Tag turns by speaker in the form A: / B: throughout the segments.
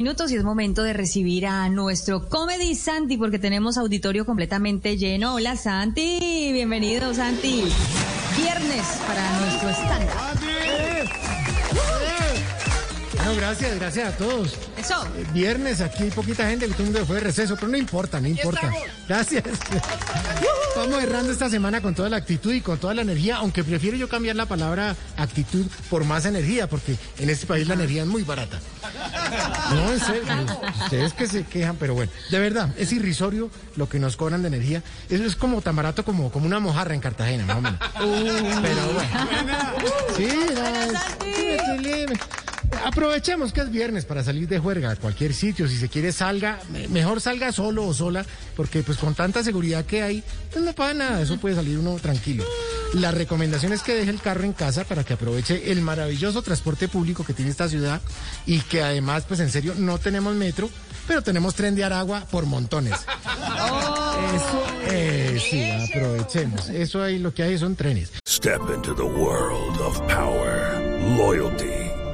A: Minutos y es momento de recibir a nuestro Comedy Santi porque tenemos auditorio completamente lleno. Hola Santi, bienvenido Santi. Viernes para nuestro stand
B: Bueno, gracias, gracias a todos.
A: Eso.
B: Eh, Viernes, aquí hay poquita gente, que todo el mundo fue de receso, pero no importa, no importa. Gracias. Vamos errando esta semana con toda la actitud y con toda la energía, aunque prefiero yo cambiar la palabra actitud por más energía, porque en este país la energía es muy barata. No, en serio. Ustedes que se quejan, pero bueno, de verdad, es irrisorio lo que nos cobran de energía. Eso es como tan barato como, como una mojarra en Cartagena, más o menos. Pero bueno. Sí, no, Aprovechemos que es viernes para salir de juerga a cualquier sitio. Si se quiere, salga. me- Mejor salga solo o sola, porque pues con tanta seguridad que hay, pues no pasa nada. Eso puede salir uno tranquilo. La recomendación es que deje el carro en casa para que aproveche el maravilloso transporte público que tiene esta ciudad y que además, pues en serio, no tenemos metro, pero tenemos tren de Aragua por montones. Eso, eh, sí, aprovechemos. Eso ahí lo que hay son trenes.
C: Step into the world of power, loyalty,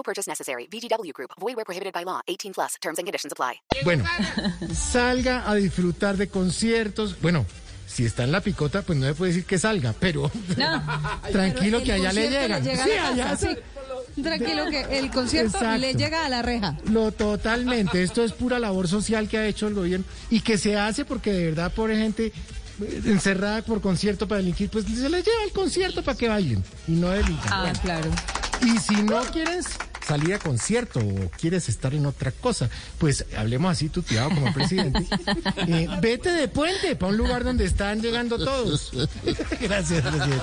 D: No purchase necessary. VGW Group. Void where prohibited by law. 18 plus. Terms and conditions apply.
B: Bueno, salga a disfrutar de conciertos. Bueno, si está en la picota, pues no se puede decir que salga, pero tranquilo
A: El
B: que allá le llegan.
A: llega
B: Sí, allá sí.
A: Tranquilo que el concierto
B: Exacto.
A: le llega a la reja.
B: Lo totalmente. Esto es pura labor social que ha hecho el gobierno y que se hace porque de verdad, pobre gente eh, encerrada por concierto para delinquir, pues se les lleva el concierto para que bailen y no delincan.
A: Ah,
B: Bueno.
A: claro.
B: Y si no quieres salir a concierto o quieres estar en otra cosa, pues hablemos así tuteado como presidente. Eh, vete de puente para un lugar donde están llegando todos. Gracias, presidente.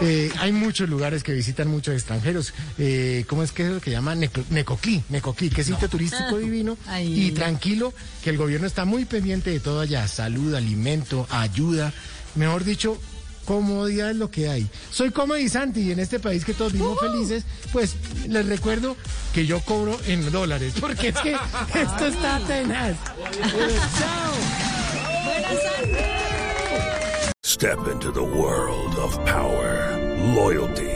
B: Eh, hay muchos lugares que visitan muchos extranjeros. Eh, ¿Cómo es que es lo que llama Neco- Necoclí? Necoclí, que es sitio turístico divino
A: Ay.
B: y tranquilo, que el gobierno está muy pendiente de todo allá. Salud, alimento, ayuda. Mejor dicho, comodidad es lo que hay. Soy Comedy Santi y en este país que todos vivimos felices, pues les recuerdo que yo cobro en dólares, porque es que esto está tenaz. Chao.
A: Buenas Santi.
C: Step into the world of power, loyalty,